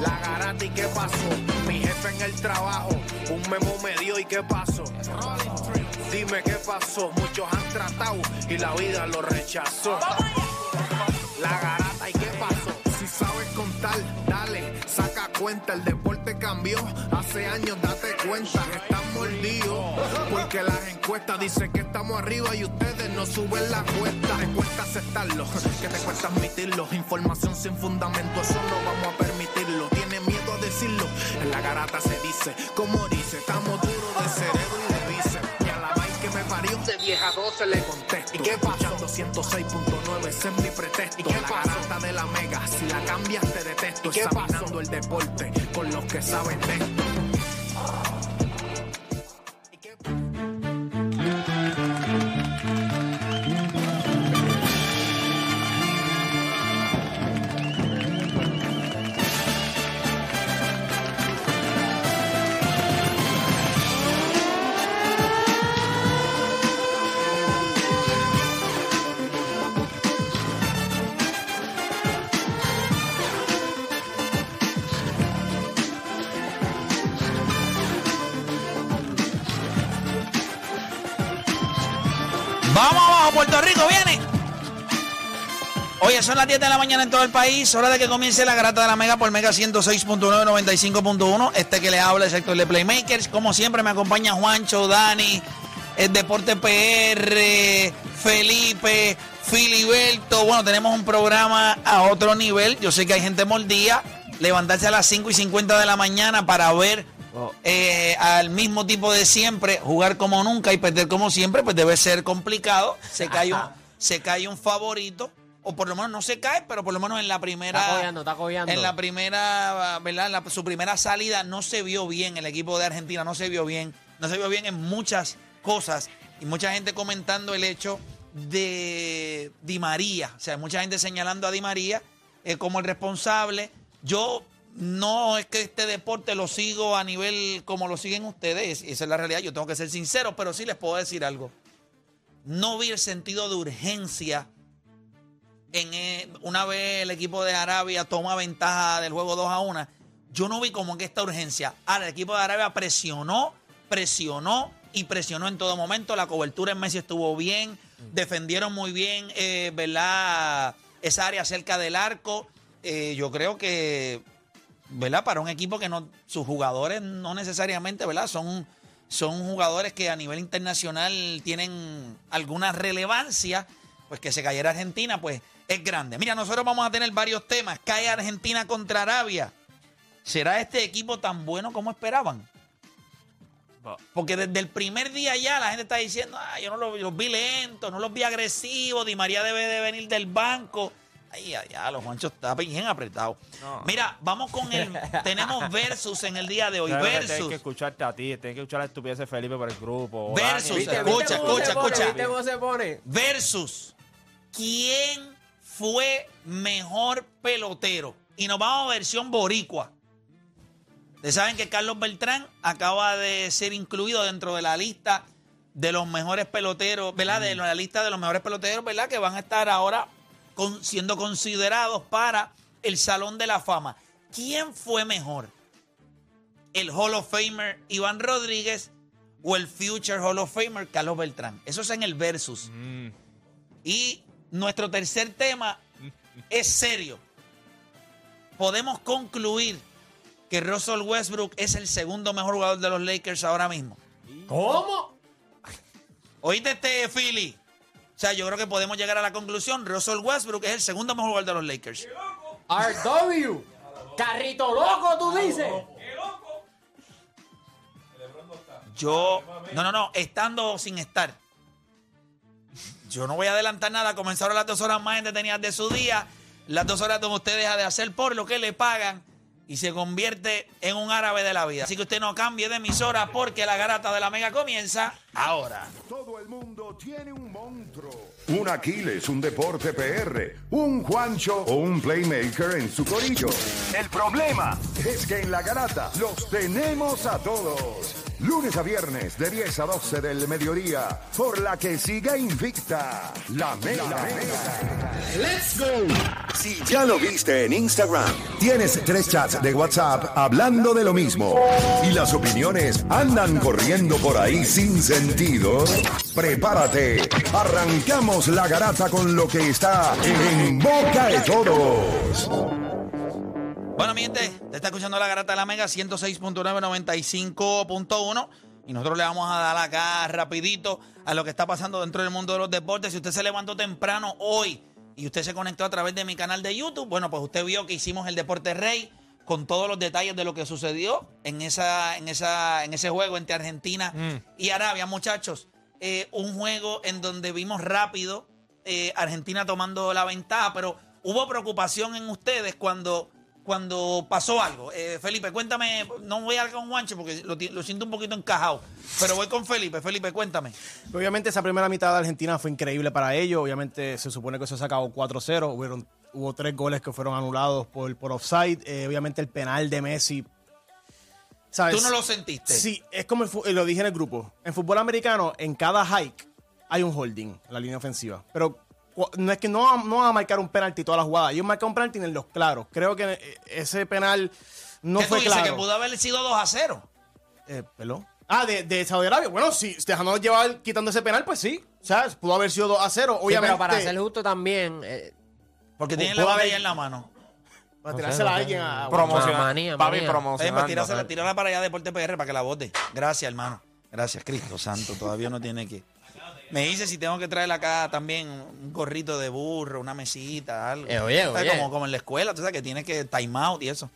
La garata y qué pasó, mi jefe en el trabajo, un memo me dio y qué pasó. Dime qué pasó, muchos han tratado y la vida lo rechazó. La garata y qué pasó, si sabes contar, dale, saca cuenta, el deporte cambió, hace años date cuenta, están mordidos, porque las encuestas dicen que estamos arriba y ustedes no suben la cuesta, te cuesta aceptarlo, que te cuesta admitirlo, información sin fundamento, eso no vamos a a decirlo, en la garata se dice, como dice, estamos duros de cerebro y de bíceps, y a la vaina que me parió de vieja 12 le contesto, ¿y qué pasó? 106.9, ese es mi pretexto, ¿y qué la garata de la mega, si la cambias te detesto, examinando el deporte con los que saben de esto. Vamos abajo, Puerto Rico viene. Oye, son las 10 de la mañana en todo el país. Hora de que comience la garata de la Mega por Mega 106.9, 95.1. Este que le habla, el sector de Playmakers. Como siempre, me acompaña Juancho, Dani, el Deporte PR, Felipe, Filiberto. Bueno, tenemos un programa a otro nivel. Yo sé que hay gente mordida. Levantarse a las 5 y 50 de la mañana para ver eh, al mismo tipo de siempre, jugar como nunca y perder como siempre, pues debe ser complicado. Se cae un, se cae un favorito, o por lo menos no se cae, pero por lo menos en la primera. Está cojeando, está. En la primera, ¿verdad? En la- su primera salida no se vio bien. El equipo de Argentina no se vio bien. No se vio bien en muchas cosas. Y mucha gente comentando el hecho de Di María. O sea, mucha gente señalando a Di María eh, como el responsable. Yo no es que este deporte lo sigo a nivel como lo siguen ustedes. Esa es la realidad. Yo tengo que ser sincero, pero sí les puedo decir algo. No vi el sentido de urgencia en eh, una vez el equipo de Arabia toma ventaja del juego 2 a 1, yo no vi como que esta urgencia. Ahora, el equipo de Arabia presionó, presionó y presionó en todo momento. La cobertura en Messi estuvo bien, defendieron muy bien, eh, ¿verdad? Esa área cerca del arco. Eh, yo creo que, ¿verdad? Para un equipo que no, sus jugadores no necesariamente, ¿verdad? Son, son jugadores que a nivel internacional tienen alguna relevancia pues que se cayera Argentina, pues es grande. Mira, nosotros vamos a tener varios temas. Cae Argentina contra Arabia. ¿Será este equipo tan bueno como esperaban? Porque desde el primer día ya la gente está diciendo, ah, yo no los, los vi lentos, no los vi agresivos, Di María debe de venir del banco. Ay, ay, ay, los Juancho está bien apretado. Mira, vamos con el. tenemos versus en el día de hoy. Que Tienes Versus. que escucharte a ti, tienes que escuchar la estupidez de Felipe por el grupo. Versus, Dani. ¿Viste, escucha, viste escucha, se pone? escucha. ¿Viste cómo se pone? versus quién fue mejor pelotero. Y nos vamos a versión boricua. Ustedes saben que Carlos Beltrán acaba de ser incluido dentro de la lista de los mejores peloteros, ¿verdad? De la lista de los mejores peloteros, ¿verdad? Que van a estar ahora con- siendo considerados para el Salón de la Fama. ¿Quién fue mejor? ¿El Hall of Famer Iván Rodríguez o el Future Hall of Famer Carlos Beltrán? Eso es en el versus. Mm. Y nuestro tercer tema es serio. Podemos concluir que Russell Westbrook es el segundo mejor jugador de los Lakers ahora mismo. ¿Cómo? ¿Oíste este, Philly? O sea, yo creo que podemos llegar a la conclusión. Russell Westbrook es el segundo mejor jugador de los Lakers. RW. Carrito loco, tú dices. Yo, no, no, no, estando o sin estar. Yo no voy a adelantar nada. Comenzaron las dos horas más entretenidas de su día. Las dos horas donde usted deja de hacer por lo que le pagan. Y se convierte en un árabe de la vida. Así que usted no cambie de emisora porque la garata de la mega comienza ahora. Todo el mundo tiene un monstruo. Un Aquiles, un Deporte PR, un Juancho o un Playmaker en su corillo. El problema es que en la garata los tenemos a todos. Lunes a viernes de 10 a 12 del mediodía, por la que siga invicta la Mega. ¡Let's go! Si ya lo viste en Instagram, tienes tres chats de WhatsApp hablando de lo mismo y las opiniones andan corriendo por ahí sin sentido, prepárate. Arrancamos la garata con lo que está en boca de todos. Bueno, mi gente, te está escuchando la garata de la Mega 106.995.1 y nosotros le vamos a dar acá rapidito a lo que está pasando dentro del mundo de los deportes. Si usted se levantó temprano hoy y usted se conectó a través de mi canal de YouTube, bueno, pues usted vio que hicimos el Deporte Rey con todos los detalles de lo que sucedió en, esa, en, esa, en ese juego entre Argentina y Arabia, muchachos. Eh, un juego en donde vimos rápido eh, Argentina tomando la ventaja, pero hubo preocupación en ustedes cuando cuando pasó algo. Eh, Felipe, cuéntame, no voy a con Juancho porque lo, siento un poquito encajado, pero voy con Felipe. Felipe, cuéntame. Obviamente esa primera mitad de Argentina fue increíble para ellos. Obviamente se supone que se acabó 4-0. Hubieron, hubo tres goles que fueron anulados por, por offside. Eh, obviamente el penal de Messi. ¿sabes? ¿Tú no lo sentiste? Sí, es como el lo dije en el grupo. En fútbol americano, en cada hike hay un holding en la línea ofensiva. Pero no es que no, no van a marcar un penalti toda la jugada. Ellos marcan un penalti en los claros. Creo que eh, ese penal no ¿Qué fue tú dices? claro. Que pudo haber sido 2 a 0. Eh, ¿perdón? Ah, de, de Saudi Arabia. Bueno, si dejándonos llevar quitando ese penal, pues sí. O sea, pudo haber sido 2 a 0. Sí, Obviamente. pero para ser justo también, eh, Porque tienen pudo la haber- botella en la mano. para No sé, tirársela no a sé. alguien a. Promocionar. manía, Papi, manía. Eh, promocionando. pues tírasela- tírala para allá Deporte PR para que la bote. Gracias, hermano. Gracias, Cristo Santo. Todavía no tiene que. Me dice si tengo que traer acá también un gorrito de burro, una mesita, algo. Eh, oye, oye. Como, como en la escuela, tú sabes que tienes que time out y eso.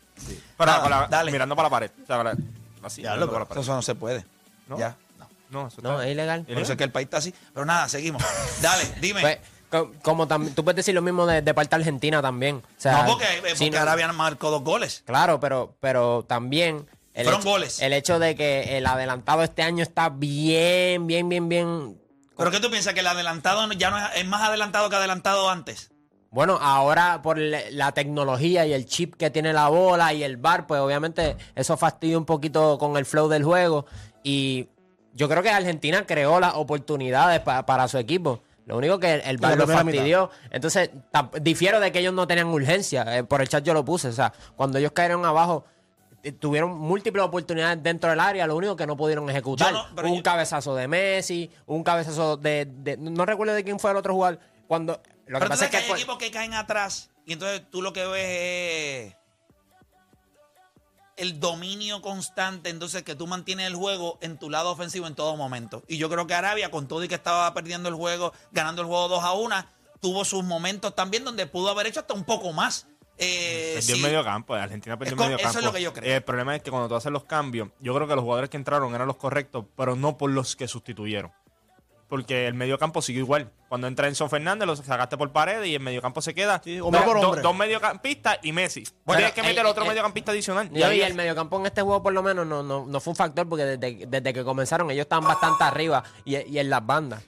Pero Nada, dale. mirando para la pared. O sea, para- así, Ya, mirando loco. para la pared. Eso no se puede. ¿No? Ya. No. No, eso no, está- es ilegal. Por eso es que el país está así. Pero nada, seguimos. Dale, dime. Pues, co- como tam- tú puedes decir lo mismo de, de parte de Argentina también. O sea, no, porque, eh, porque no- Arabia marcó dos goles. Claro, pero, pero también. El Fueron hecho, goles. El hecho de que el adelantado este año está bien, bien, bien, bien. ¿Pero qué tú piensas? ¿Que el adelantado ya no es, es más adelantado que adelantado antes? Bueno, ahora por la tecnología y el chip que tiene la bola y el bar, pues obviamente eso fastidia un poquito con el flow del juego. Y yo creo que Argentina creó las oportunidades pa- para su equipo. Lo único que el, el bar lo fastidió. Entonces, difiero de que ellos no tenían urgencia. Eh, por el chat yo lo puse. O sea, cuando ellos cayeron abajo, tuvieron múltiples oportunidades dentro del área. Lo único que no pudieron ejecutar. No, un yo- cabezazo de Messi, un cabezazo de, de- No recuerdo de quién fue el otro jugador. Cuando. Lo que Pero tú pasa es que, hay equipos que caen atrás y entonces tú lo que ves es el dominio constante, entonces que tú mantienes el juego en tu lado ofensivo en todo momento. Y yo creo que Arabia, con todo y que estaba perdiendo el juego, ganando el juego 2 a 1, tuvo sus momentos también donde pudo haber hecho hasta un poco más. Eh, Perdió sí. el medio campo, Argentina perdió Es el medio eso campo. es lo que yo creo. El problema es que cuando tú haces los cambios, yo creo que los jugadores que entraron eran los correctos, pero no por los que sustituyeron. Porque el medio campo siguió igual. Cuando entra Enzo Fernández, lo sacaste por pared y el medio campo se queda. Sí, hombre dos, mediocampistas y Messi. Bueno, Tienes que el- meter otro el- mediocampista adicional. Y, ahí y es- el mediocampo en este juego por lo menos no, no, no fue un factor porque desde, desde que comenzaron ellos estaban bastante arriba y, y en las bandas.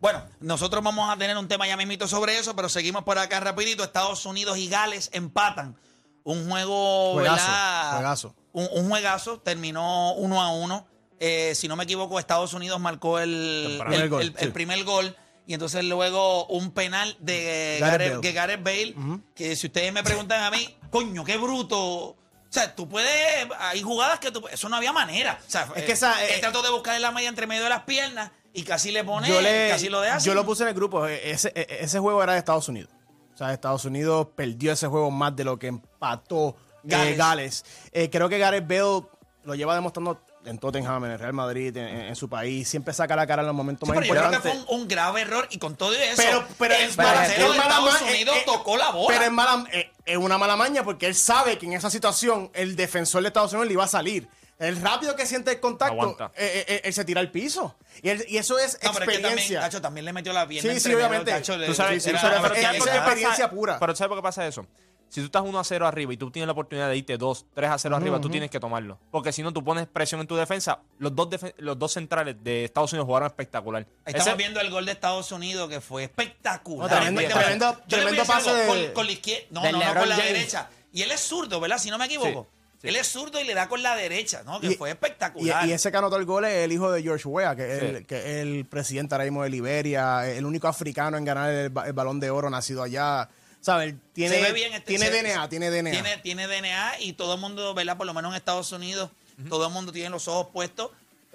Bueno, nosotros vamos a tener un tema ya mismito sobre eso, pero seguimos por acá rapidito. Estados Unidos y Gales empatan. Un juego, Juegazo, ¿verdad? juegazo. Un, un juegazo, terminó uno a uno. Eh, si no me equivoco, Estados Unidos marcó el, el, Primer gol, el- el sí. primer gol. Y entonces luego un penal de Gareth Gareth, Bale. que Gareth Bale, que si ustedes me preguntan a mí, coño, qué bruto. O sea, tú puedes, hay jugadas que tú, eso no había manera. O sea, Es que esa, él eh, trató de buscar la media entre medio de las piernas y casi le pone, yo, le, casi lo deja. yo lo puse en el grupo. eh, Ese, eh, ese juego era de Estados Unidos. O sea, Estados Unidos perdió ese juego más de lo que empató eh, Gales. Eh, creo que Gareth Bale lo lleva demostrando en Tottenham, en el Real Madrid, en, en su país. Siempre saca la cara en los momentos Sí, más pero yo creo que fue un, un grave error y con todo eso, Pero, pero el Estados Unidos eh, eh, tocó la bola. Pero es, mala, eh, es una mala maña porque él sabe que en esa situación el defensor de Estados Unidos le iba a salir. El rápido que siente el contacto, Aguanta. eh, eh, él se tira al piso. Y, él- y eso es No, pero es que también, experiencia. Cacho, también le metió la pierna Sí, sí, obviamente. Cacho, le- Tú sabes, era- es qué pasa- experiencia pura. Pero ¿sabes por qué pasa eso? Si tú estás 1 a 0 arriba y tú tienes la oportunidad de irte 2, 3 a 0 arriba, tú tienes que tomarlo. Porque si no, tú pones presión en tu defensa. Los dos, defe- los dos centrales de Estados Unidos jugaron espectacular. Estamos Ese- viendo el gol de Estados Unidos que fue espectacular. No, tremendo- Yo algo, pase de- con, con la izquierda. No, no, no, con la James. derecha. Y él es zurdo, ¿verdad? Si no me equivoco. Sí, sí. Él es zurdo y le da con la derecha, ¿no? Que Y- fue espectacular. y ese que anotó el gol es el hijo de George Weah, que es, Sí. el, que es el presidente ahora mismo de Liberia, el único africano en ganar el balón de oro nacido allá. ¿Sabes? Tiene, se ve bien este- tiene se- DNA, tiene DNA. Tiene, tiene DNA y todo el mundo, ¿verdad? Por lo menos en Estados Unidos, todo el mundo tiene los ojos puestos.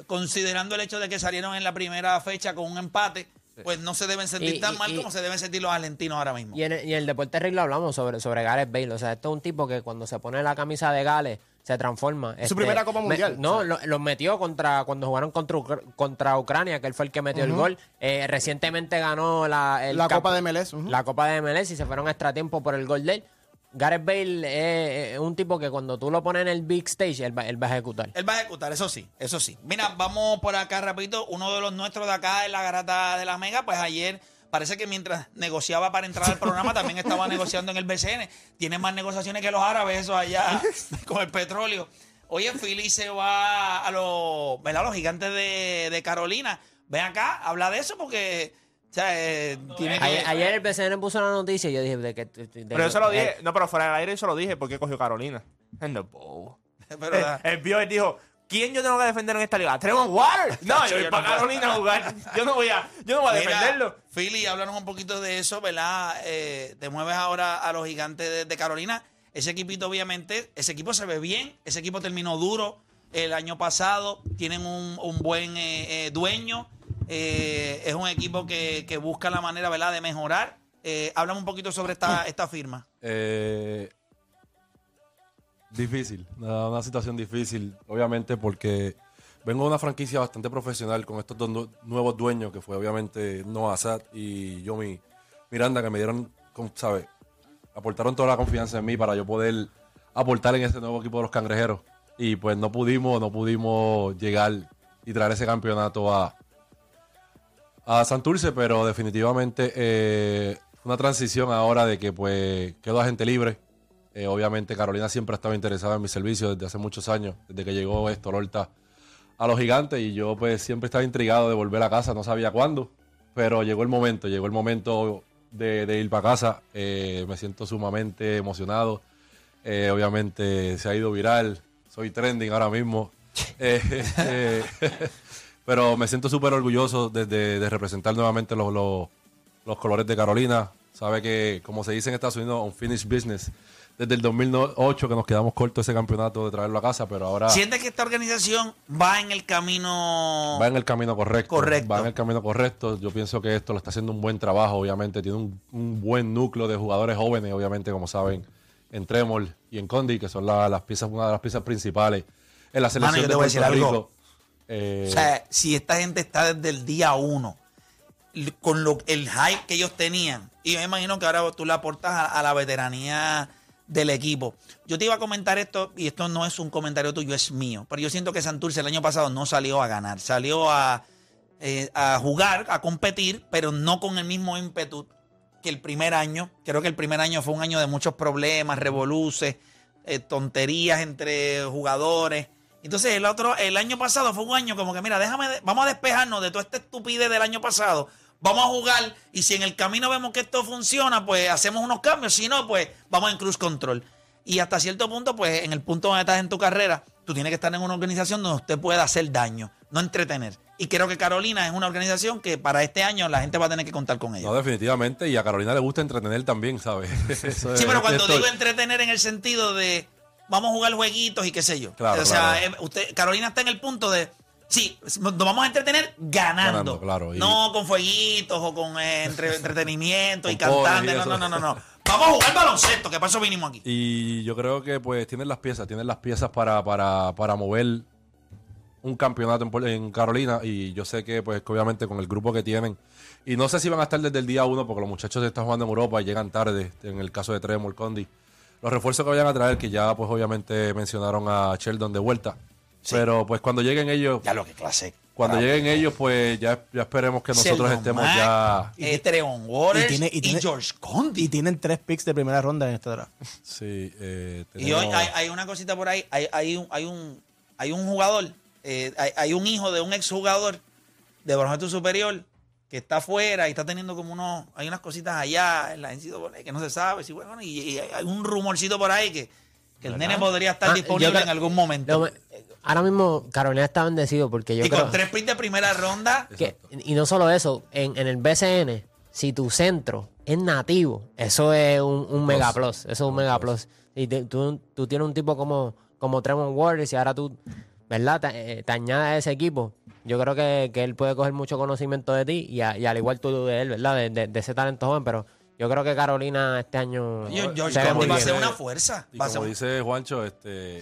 Considerando el hecho de que salieron en la primera fecha con un empate, pues no se deben sentir Y- tan y- mal y- como se deben sentir los argentinos ahora mismo. Y en, el, y en el deporte reglo hablamos sobre, sobre Gareth Bale. O sea, esto es un tipo que cuando se pone la camisa de Gales se transforma. Este, Su primera Copa me- Mundial, no, o sea. lo, lo metió contra cuando jugaron contra, contra Ucrania, que él fue el que metió el gol. Eh, recientemente ganó la, el La cap- Copa de MLS. La Copa de MLS y se fueron a extra tiempo por el gol de él. Gareth Bale es, es un tipo que cuando tú lo pones en el big stage, él va, él va a ejecutar. Él va a ejecutar, eso sí, eso sí. Mira, vamos por acá rapidito. Uno de los nuestros de acá en la garata de la Mega, pues ayer parece que mientras negociaba para entrar al programa también estaba negociando en el BCN. Tiene más negociaciones que los árabes, eso allá con el petróleo. Oye, Philly se va a los, los gigantes de, de Carolina. Ven acá, habla de eso porque o sea, eh, tiene que... Ayer, ayer el BCN puso la noticia y yo dije de que... de Pero que- yo se lo dije. eh, No, pero fuera del aire yo se lo dije porque cogió Carolina. Pero, Eh, Él vio y dijo, ¿quién yo tengo que defender en esta liga? ¿Trevor Water? No, yo voy para. Carolina a jugar. Yo no voy a, yo no voy a Mira, defenderlo. Philly, háblanos un poquito de eso, ¿verdad? Eh, te mueves ahora a los gigantes de, de Carolina. Ese equipito, obviamente, ese equipo se ve bien. Ese equipo terminó duro el año pasado. Tienen un, un buen eh, eh, dueño. Eh, es un equipo que, que busca la manera, ¿verdad?, de mejorar. Eh, háblame un poquito sobre esta, esta firma. Eh, difícil, una, situación difícil, obviamente porque vengo de una franquicia bastante profesional con estos dos nu- nuevos dueños, que fue obviamente Noah Sad y Yomi Miranda, que me dieron, ¿sabes? Aportaron toda la confianza en mí para yo poder aportar en ese nuevo equipo de los cangrejeros. Y pues no pudimos, no pudimos llegar y traer ese campeonato a, a Santurce, pero definitivamente eh, una transición ahora de que pues quedó agente libre. Eh, obviamente Carolina siempre ha estado interesada en mi servicio desde hace muchos años, desde que llegó Héctor Horta a los gigantes y yo pues siempre estaba intrigado de volver a casa, no sabía cuándo, pero llegó el momento, llegó el momento de, de ir para casa, Eh, me siento sumamente emocionado, Eh, obviamente se ha ido viral, soy trending ahora mismo, pero me siento súper orgulloso de, de- de representar nuevamente los, los- los colores de Carolina, sabe que como se dice en Estados Unidos, unfinished business, desde el 2008 que nos quedamos cortos ese campeonato de traerlo a casa, pero ahora... ¿Sientes que esta organización va en el camino... Va en el camino correcto. Correcto. Va en el camino correcto. Yo pienso que esto lo está haciendo un buen trabajo, obviamente. Tiene un, un buen núcleo de jugadores jóvenes, obviamente, como saben, en Tremor y en Condi, que son la- las piezas, una de las piezas principales en la selección Mano, yo de te voy a decir algo. Rico. Eh, O sea, si esta gente está desde el día uno, con lo, el hype que ellos tenían, y yo me imagino que ahora tú le aportas a, a la veteranía del equipo. Yo te iba a comentar esto, y esto no es un comentario tuyo, es mío, pero yo siento que Santurce el año pasado no salió a ganar, salió a, eh, a jugar, a competir, pero no con el mismo ímpetu que el primer año. Creo que el primer año fue un año de muchos problemas, revoluces, eh, tonterías entre jugadores. Entonces el otro, el año pasado fue un año como que, mira, déjame, vamos a despejarnos de toda esta estupidez del año pasado. Vamos a jugar y si en el camino vemos que esto funciona, pues hacemos unos cambios. Si no, pues vamos en cruise control. Y hasta cierto punto, pues en el punto donde estás en tu carrera, tú tienes que estar en una organización donde usted pueda hacer daño, no entretener. Y creo que Carolina es una organización que para este año la gente va a tener que contar con ella. no, definitivamente. Y a Carolina le gusta entretener también, ¿sabes? Eso Sí, es- pero cuando digo entretener en el sentido de vamos a jugar jueguitos y qué sé yo. Claro, o sea, claro. eh, usted, Carolina está en el punto de sí, nos vamos a entretener ganando. Ganando, claro, y- No con fueguitos o con eh, entre- entretenimiento y Con pones y cantando. No, no, no, no, no. Vamos a jugar baloncesto, que para eso vinimos aquí. Y yo creo que pues tienen las piezas, tienen las piezas para, para, para mover un campeonato en, Carolina y yo sé que pues que obviamente con el grupo que tienen y no sé si van a estar desde el día uno porque los muchachos están jugando en Europa y llegan tarde en el caso de Tremor Condi los refuerzos que vayan a traer que ya pues obviamente mencionaron a Sheldon de vuelta pero pues cuando lleguen ellos Ya lo que clase. Cuando lleguen ellos, pues ya, ya esperemos que nosotros Sheldon estemos Mack, ya. eh, Treon Waters y y, tiene- y tiene- George Condi. Y tienen tres picks de primera ronda en este draft. Sí, eh, Y hoy hay, hay una cosita por ahí, hay, hay, un, hay, un, hay un jugador, eh, hay, hay un hijo de un exjugador de baloncesto superior que está afuera y está teniendo como unos, hay unas cositas allá en la NCAA que no se sabe, si bueno, y, y hay un rumorcito por ahí que, que el nene podría estar Ah, disponible yo en algún momento. Lo- ahora mismo Carolina está bendecido porque yo y creo con tres picks de primera ronda, que, y no solo eso, en, en el BCN, si tu centro es nativo, eso es un, un mega plus, eso es un mega plus. Y te- tú, tú tienes un tipo como, como Tremont Waters y ahora tú, ¿verdad? Te, eh, te añades a ese equipo. Yo creo que, que él puede coger mucho conocimiento de ti y, a- y al igual tú de él, ¿verdad? De, de- de ese talento joven, pero yo creo que Carolina este año Yo- George se ve Condi muy va a bien. ser una fuerza. Y va a ser como dice Juancho, este,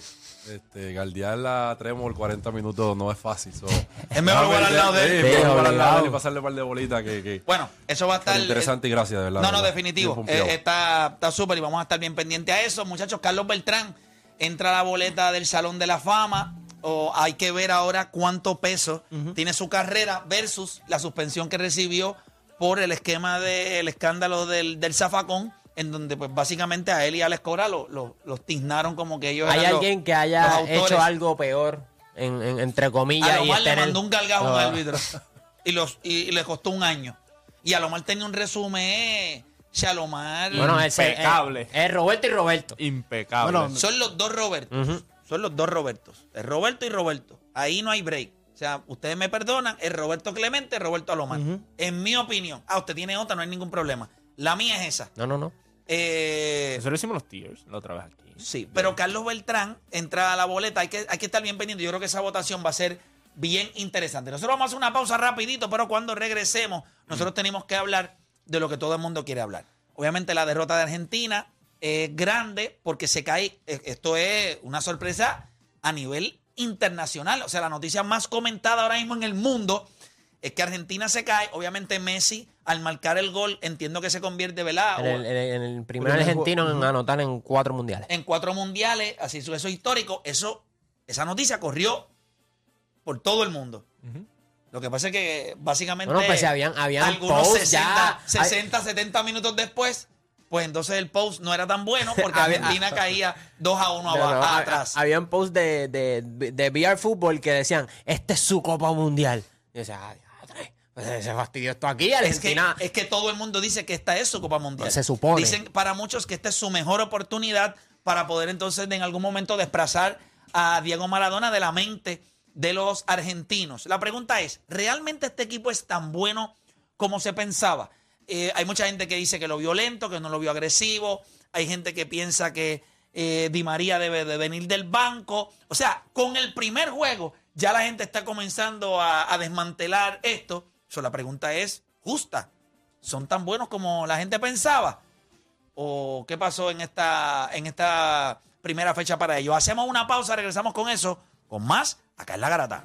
este, guardiar la Tremor 40 minutos no es fácil. so- Es mejor jugar al lado de él. Sí, Sí, mejor jugar al lado de él y pasarle un par de bolitas que, que Bueno, eso va a estar. pero interesante y gracias, de verdad. No, no, verdad. definitivo. Bien pompeado. Eh, está está súper y vamos a estar bien pendientes a eso. Muchachos, Carlos Beltrán entra a la boleta del Salón de la Fama. O hay que ver ahora cuánto peso tiene su carrera versus la suspensión que recibió por el esquema del escándalo del, del zafacón, en donde pues básicamente a él y a Alex Cora lo- lo- los tiznaron como que ellos Hay eran los- alguien que los haya hecho algo peor, en, en- entre comillas. A lo y le en el- mandó un galgajo a un Ah. árbitro. Y, los, y, y le costó un año. Y a lo mal tenía un resumen. eh, Shalomar. Bueno, ese- Impecable. eh, Es Roberto y Roberto. Impecable. Bueno, Son los dos Robertos. Son los dos Robertos. Es Roberto y Roberto. Ahí no hay break. Sea, ustedes me perdonan, es Roberto Clemente, Roberto Alomar. En mi opinión. Ah, usted tiene otra, no hay ningún problema. La mía es esa. No, no, no. Eh, Eso lo hicimos los Tears la otra vez aquí. Sí, pero Carlos Beltrán entra a la boleta. Hay que, hay que estar bien pendiente. Yo creo que esa votación va a ser bien interesante. Nosotros vamos a hacer una pausa rapidito, pero cuando regresemos, nosotros tenemos que hablar de lo que todo el mundo quiere hablar. Obviamente la derrota de Argentina es grande porque se cae, eh, esto es una sorpresa a nivel internacional. O sea, la noticia más comentada ahora mismo en el mundo es que Argentina se cae. Obviamente Messi, al marcar el gol, entiendo que se convierte, ¿verdad? En el, en el- primer argentino en anotar en cuatro mundiales. en cuatro mundiales, así eso es histórico. Eso, esa noticia corrió por todo el mundo. Lo que pasa es que básicamente Bueno, pues si habían- habían algunos posts 60, ya- 60, 70 minutos después, pues entonces el post no era tan bueno porque Había- Argentina caía 2 a 1 No, no, abajo, ha- atrás. Habían posts de, de, de VR Fútbol que decían, este es su Copa Mundial. Y yo decía, ah, pues se fastidió esto aquí, Es que, Argentina. es que todo el mundo dice que esta es su Copa Mundial. Se supone. Dicen para muchos que esta es su mejor oportunidad para poder entonces en algún momento desplazar a Diego Maradona de la mente de los argentinos. La pregunta es, ¿realmente este equipo es tan bueno como se pensaba? Eh, hay mucha gente que dice que lo vio lento, que no lo vio agresivo. Hay gente que piensa que eh, Di María debe de venir del banco. O sea, con el primer juego ya la gente está comenzando a, desmantelar esto. So, la pregunta es justa. ¿Son tan buenos como la gente pensaba? ¿O qué pasó en esta, en esta primera fecha para ellos? Hacemos una pausa, regresamos con eso, con más acá en la garata.